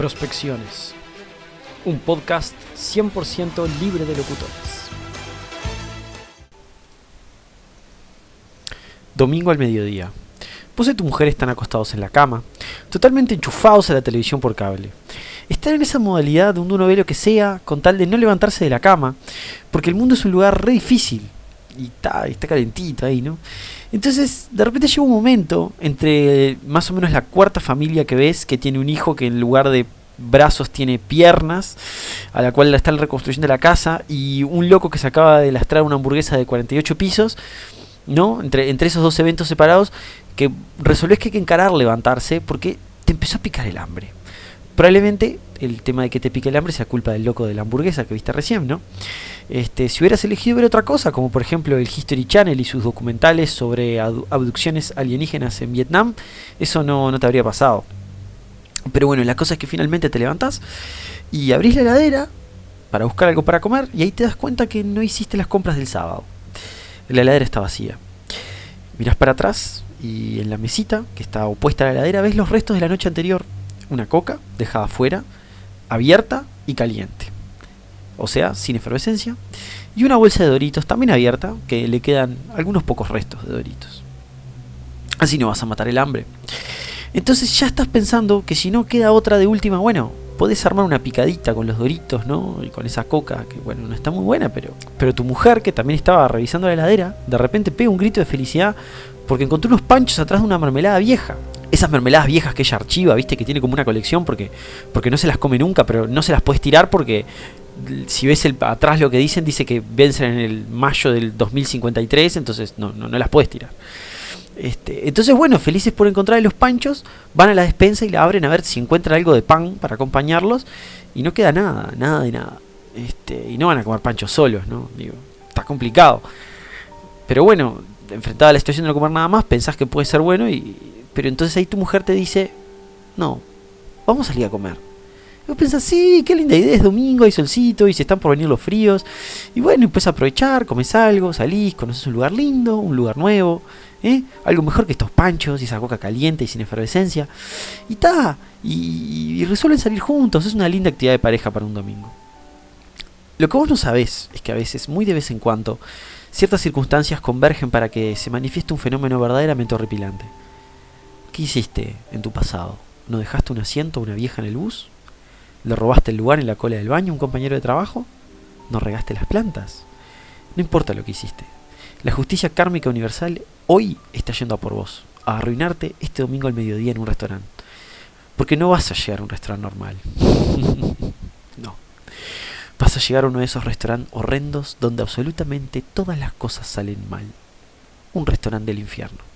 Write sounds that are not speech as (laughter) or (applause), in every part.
Prospecciones, un podcast 100% libre de locutores. Domingo al mediodía. Vos y tu mujer están acostados en la cama, totalmente enchufados a la televisión por cable. Están en esa modalidad donde uno ve lo que sea con tal de no levantarse de la cama, porque el mundo es un lugar re difícil y está, está calentito ahí, ¿no? Entonces, de repente llega un momento entre más o menos la cuarta familia que ves, que tiene un hijo que en lugar de brazos tiene piernas, a la cual está en reconstrucción de la casa, y un loco que se acaba de lastrar una hamburguesa de 48 pisos, ¿no? Entre, entre esos dos eventos separados, que resolvés que hay que encarar levantarse porque te empezó a picar el hambre. Probablemente el tema de que te pique el hambre sea culpa del loco de la hamburguesa que viste recién, ¿no? Este, si hubieras elegido ver otra cosa, como por ejemplo el History Channel y sus documentales sobre abducciones alienígenas en Vietnam, eso no, no te habría pasado. Pero bueno, la cosa es que finalmente te levantás y abrís la heladera para buscar algo para comer y ahí te das cuenta que no hiciste las compras del sábado. La heladera está vacía. Mirás para atrás y en la mesita, que está opuesta a la heladera, ves los restos de la noche anterior. Una coca dejada afuera, abierta y caliente. O sea, sin efervescencia. Y una bolsa de doritos también abierta, que le quedan algunos pocos restos de doritos. Así no vas a matar el hambre. Entonces ya estás pensando que si no queda otra de última, bueno, podés armar una picadita con los doritos, ¿no? Y con esa coca, que bueno, no está muy buena, pero, pero tu mujer, que también estaba revisando la heladera, de repente pega un grito de felicidad porque encontró unos panchos atrás de una mermelada vieja. Esas mermeladas viejas que ella archiva, viste, que tiene como una colección porque, porque no se las come nunca, pero no se las puedes tirar porque si ves el, atrás lo que dicen, dice que vencen en el mayo del 2053, entonces no, no, no las puedes tirar. Este, entonces, bueno, felices por encontrar los panchos, van a la despensa y la abren a ver si encuentran algo de pan para acompañarlos. Y no queda nada, nada de nada. Este, y no van a comer panchos solos, ¿no? Digo, está complicado. Pero bueno, enfrentada a la situación de no comer nada más, pensás que puede ser bueno, y, pero entonces ahí tu mujer te dice, no, vamos a salir a comer. Y vos pensás, sí, qué linda idea, es domingo, hay solcito, y se están por venir los fríos. Y bueno, empiezas a aprovechar, comes algo, salís, conoces un lugar lindo, un lugar nuevo, ¿eh? algo mejor que estos panchos y esa coca caliente y sin efervescencia. Y ta, y, y resuelven salir juntos, es una linda actividad de pareja para un domingo. Lo que vos no sabés es que a veces, muy de vez en cuando, ciertas circunstancias convergen para que se manifieste un fenómeno verdaderamente horripilante. ¿Qué hiciste en tu pasado? ¿No dejaste un asiento a una vieja en el bus? ¿Le robaste el lugar en la cola del baño a un compañero de trabajo? ¿No regaste las plantas? No importa lo que hiciste. La justicia kármica universal hoy está yendo a por vos, a arruinarte este domingo al mediodía en un restaurante. Porque no vas a llegar a un restaurante normal. (laughs) no. Vas a llegar a uno de esos restaurantes horrendos donde absolutamente todas las cosas salen mal. Un restaurante del infierno.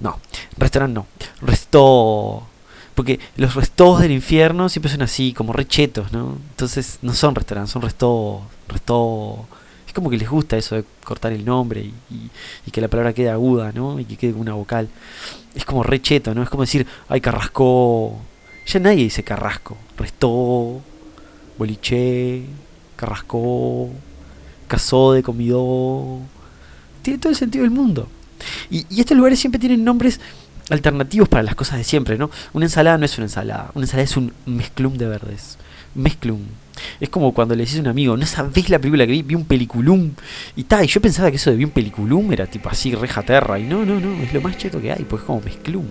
No, restaurante no. Resto. Porque los restos del infierno siempre son así, como rechetos, ¿no? Entonces no son restaurantes, son restos. Resto. Es como que les gusta eso de cortar el nombre y, y, que la palabra quede aguda, ¿no? Y que quede una vocal. Es como recheto, ¿no? Es como decir, ay, carrasco. Ya nadie dice carrasco. Restó, boliche, carrascó, casó de comidó. Tiene todo el sentido del mundo. Y, estos lugares siempre tienen nombres alternativos para las cosas de siempre, ¿no? Una ensalada no es una ensalada, una ensalada es un mezclum de verdes. Mezclum. Es como cuando le decís a un amigo, no sabés la película que vi, vi un peliculum. Y tal, y yo pensaba que eso de vi un peliculum era tipo así, reja terra. Y no, no, no, es lo más cheto que hay, pues es como mezclum.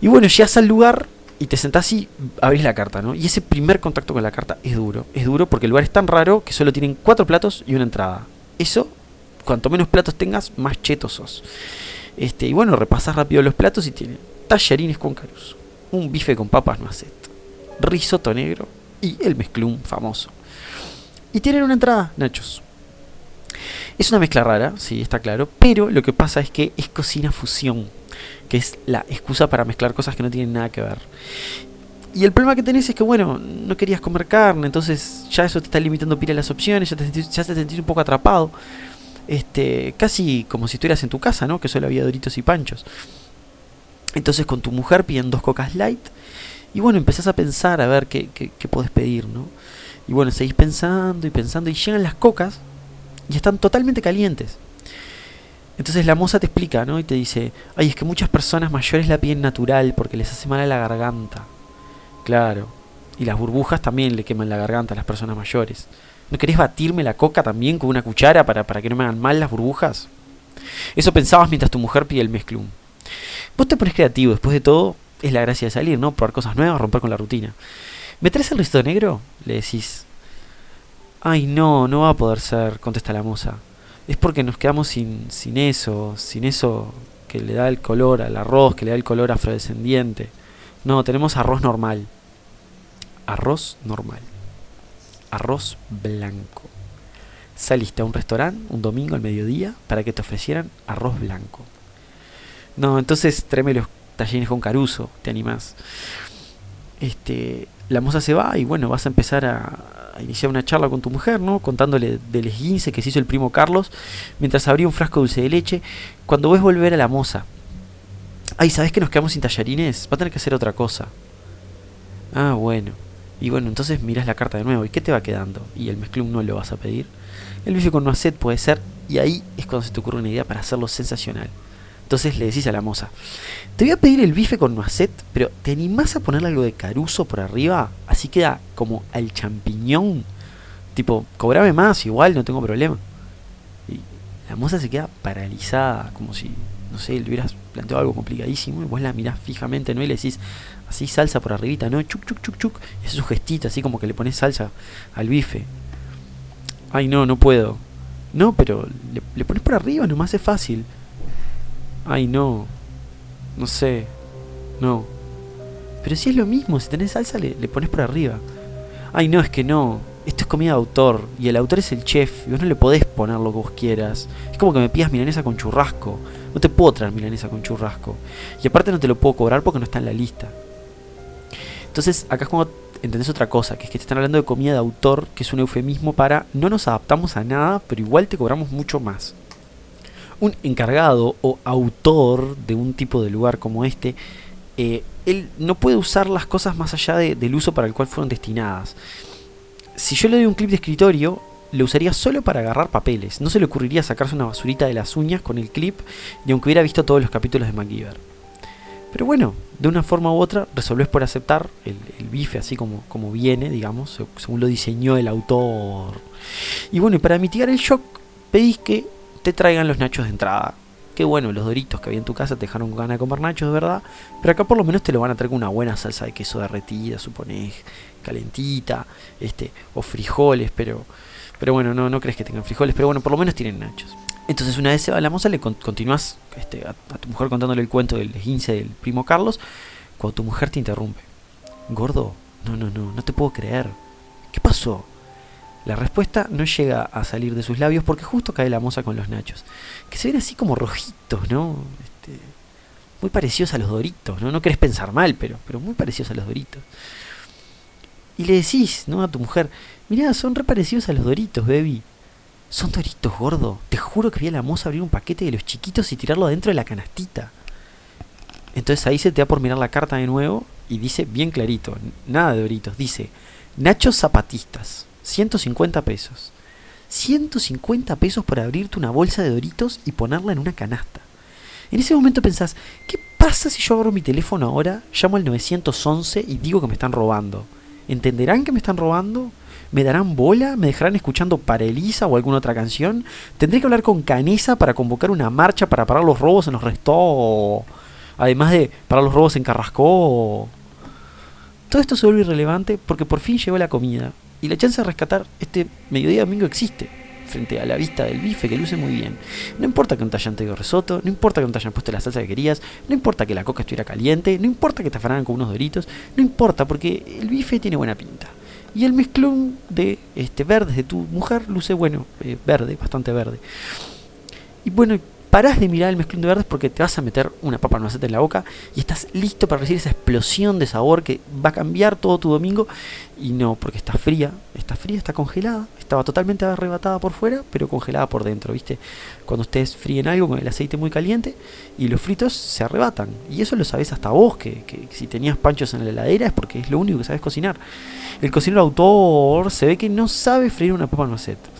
Y bueno, llegas al lugar y te sentás y abrís la carta, ¿no? Y ese primer contacto con la carta es duro. Es duro porque el lugar es tan raro que solo tienen cuatro platos y una entrada. Eso, cuanto menos platos tengas, más chetos sos. Este, y bueno, repasás rápido los platos y tienen tallarines con caruz, un bife con papas no acet, risotto negro y el mezclum famoso. Y tienen una entrada, nachos. Es una mezcla rara, sí, está claro, pero lo que pasa es que es cocina fusión que es la excusa para mezclar cosas que no tienen nada que ver. Y el problema que tenés es que, bueno, no querías comer carne, entonces ya eso te está limitando pila las opciones, ya te sentís, ya te sentís un poco atrapado. Este, casi como si estuvieras en tu casa, ¿no? Que solo había doritos y panchos. Entonces con tu mujer piden dos cocas light. Y bueno, empezás a pensar a ver qué, qué, qué podés pedir, ¿no? Y bueno, seguís pensando y pensando y llegan las cocas y están totalmente calientes. Entonces la moza te explica, ¿no? Y te dice, ay, es que muchas personas mayores la piden natural porque les hace mal a la garganta. Claro. Y las burbujas también le queman la garganta a las personas mayores. ¿No querés batirme la coca también con una cuchara para, para que no me hagan mal las burbujas? Eso pensabas mientras tu mujer pide el mezclum. Vos te pones creativo, después de todo, es la gracia de salir, ¿no? Probar cosas nuevas, romper con la rutina. ¿Me traes el resto negro? Le decís. Ay, no, no va a poder ser, contesta la moza. Es porque nos quedamos sin, sin eso, sin eso que le da el color al arroz, que le da el color afrodescendiente. No, tenemos arroz normal. Arroz normal. Arroz blanco. Saliste a un restaurante un domingo al mediodía para que te ofrecieran arroz blanco. No, entonces tráeme los talleres con caruso, te animás. Este, la moza se va y bueno, vas a empezar a, iniciar una charla con tu mujer, ¿no? Contándole del esguince que se hizo el primo Carlos mientras abría un frasco dulce de leche. Cuando ves volver a la moza, ay, ¿sabes que nos quedamos sin tallarines? Va a tener que hacer otra cosa. Ah, bueno. Y bueno, entonces miras la carta de nuevo. ¿Y qué te va quedando? Y el mezclum no lo vas a pedir. El bife con noisette puede ser. Y ahí es cuando se te ocurre una idea para hacerlo sensacional. Entonces le decís a la moza, te voy a pedir el bife con noisette, pero ¿te animás a ponerle algo de caruso por arriba? Así queda como al champiñón. Tipo, cobrame más, igual, no tengo problema. Y la moza se queda paralizada, como si, no sé, le hubieras planteado algo complicadísimo. Y vos la mirás fijamente, ¿no? Y le decís, así salsa por arribita, ¿no? Chuc, chuc, chuc, chuc. Hace su gestito, así como que le pones salsa al bife. Ay, no, no puedo. No, pero le, le pones por arriba, nomás es fácil. Ay, no. No sé. No. Pero si es lo mismo, si tenés salsa le, pones por arriba. Ay, no, es que no. Esto es comida de autor. Y el autor es el chef. Y vos no le podés poner lo que vos quieras. Es como que me pidas milanesa con churrasco. No te puedo traer milanesa con churrasco. Y aparte no te lo puedo cobrar porque no está en la lista. Entonces, acá es como entendés otra cosa, que es que te están hablando de comida de autor, que es un eufemismo para no nos adaptamos a nada, pero igual te cobramos mucho más un encargado o autor de un tipo de lugar como este, eh, él no puede usar las cosas más allá del uso para el cual fueron destinadas. Si yo le doy un clip de escritorio, lo usaría solo para agarrar papeles. No se le ocurriría sacarse una basurita de las uñas con el clip, ni aunque hubiera visto todos los capítulos de MacGyver. Pero bueno, de una forma u otra, resolvés por aceptar el, bife así como, como viene, digamos, según lo diseñó el autor. Y bueno, y para mitigar el shock, pedís que te traigan los nachos de entrada. Qué bueno, los doritos que había en tu casa te dejaron ganas de comer nachos, de verdad. Pero acá por lo menos te lo van a traer con una buena salsa de queso derretida, suponés, calentita, este, o frijoles, pero, pero bueno, no, no crees que tengan frijoles, pero bueno, por lo menos tienen nachos. Entonces una vez se va la moza, le continúas este, a, tu mujer contándole el cuento del 15 del primo Carlos, cuando tu mujer te interrumpe. Gordo, no, no, no, no te puedo creer. ¿Qué pasó? La respuesta no llega a salir de sus labios porque justo cae la moza con los nachos, que se ven así como rojitos, ¿no? Este, muy parecidos a los doritos, ¿no? No querés pensar mal, pero, pero muy parecidos a los doritos. Y le decís, ¿no? A tu mujer, mirá, son re parecidos a los doritos, baby. Son doritos, gordo. Te juro que vi a la moza abrir un paquete de los chiquitos y tirarlo dentro de la canastita. Entonces ahí se te da por mirar la carta de nuevo y dice bien clarito, nada de doritos, dice nachos zapatistas. 150 pesos. 150 pesos para abrirte una bolsa de doritos y ponerla en una canasta. En ese momento pensás, ¿qué pasa si yo abro mi teléfono ahora, llamo al 911 y digo que me están robando? ¿Entenderán que me están robando? ¿Me darán bola? ¿Me dejarán escuchando para Elisa o alguna otra canción? ¿Tendré que hablar con Canesa para convocar una marcha para parar los robos en los restos? Además de parar los robos en Carrasco. Todo esto se vuelve irrelevante porque por fin llegó la comida. Y la chance de rescatar este mediodía domingo existe frente a la vista del bife que luce muy bien. No importa que no te hayan traído risotto, no importa que no te hayan puesto la salsa que querías, no importa que la coca estuviera caliente, no importa que te afanaran con unos doritos, no importa porque el bife tiene buena pinta. Y el mezclón de este verdes de tu mujer luce bueno, eh, verde, bastante verde. Y bueno, parás de mirar el mezclón de verdes porque te vas a meter una papa maceta en la boca y estás listo para recibir esa explosión de sabor que va a cambiar todo tu domingo. Y no, porque está fría, está fría, está congelada, estaba totalmente arrebatada por fuera, pero congelada por dentro, ¿viste? Cuando ustedes fríen algo con el aceite muy caliente y los fritos se arrebatan. Y eso lo sabes hasta vos, que, que si tenías panchos en la heladera es porque es lo único que sabes cocinar. El cocinero autor se ve que no sabe freír una papa maceta.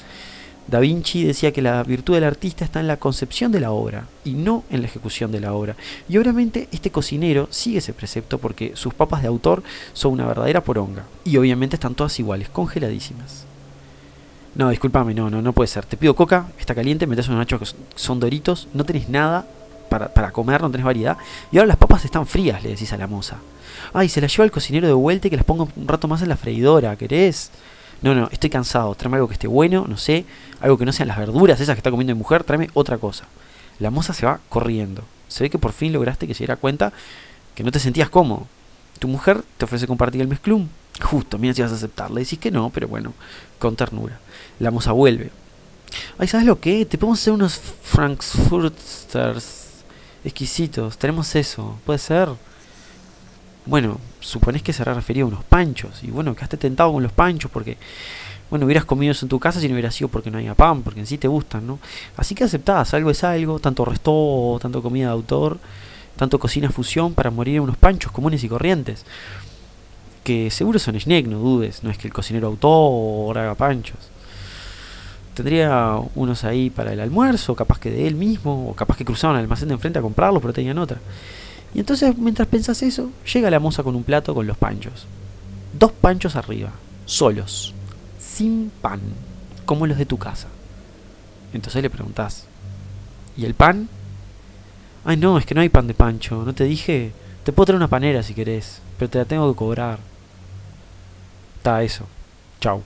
Da Vinci decía que la virtud del artista está en la concepción de la obra y no en la ejecución de la obra. Y obviamente este cocinero sigue ese precepto porque sus papas de autor son una verdadera poronga. Y obviamente están todas iguales, congeladísimas. No, discúlpame, no, no, no puede ser. Te pido coca, está caliente, metes unos nachos que son doritos, no tenés nada para, para comer, no tenés variedad. Y ahora las papas están frías, le decís a la moza. Ay, se las lleva el cocinero de vuelta y que las ponga un rato más en la freidora, ¿querés? No, no, estoy cansado, tráeme algo que esté bueno, no sé, algo que no sean las verduras esas que está comiendo mi mujer, tráeme otra cosa. La moza se va corriendo. Se ve que por fin lograste que se diera cuenta que no te sentías cómodo. Tu mujer te ofrece compartir el mezclum. Justo, mira si vas a aceptar. Le decís que no, pero bueno, con ternura. La moza vuelve. Ay, ¿sabes lo que? Te podemos hacer unos Frankfurters exquisitos. Tenemos eso. ¿Puede ser? Bueno, suponés que se referido a unos panchos. Y bueno, quedaste tentado con los panchos porque, bueno, hubieras comido eso en tu casa si no hubiera sido porque no había pan, porque en sí te gustan, ¿no? Así que aceptás, algo es algo, tanto resto, tanto comida de autor, tanto cocina fusión para morir en unos panchos comunes y corrientes. Que seguro son snack, no dudes, no es que el cocinero autor haga panchos. Tendría unos ahí para el almuerzo, capaz que de él mismo, o capaz que cruzaban al almacén de enfrente a comprarlos, pero tenían otra. Y entonces, mientras pensás eso, llega la moza con un plato con los panchos. Dos panchos arriba, solos, sin pan, como los de tu casa. Entonces le preguntás, ¿y el pan? Ay, no, es que no hay pan de pancho, no te dije. Te puedo traer una panera si querés, pero te la tengo que cobrar. Está eso. Chau.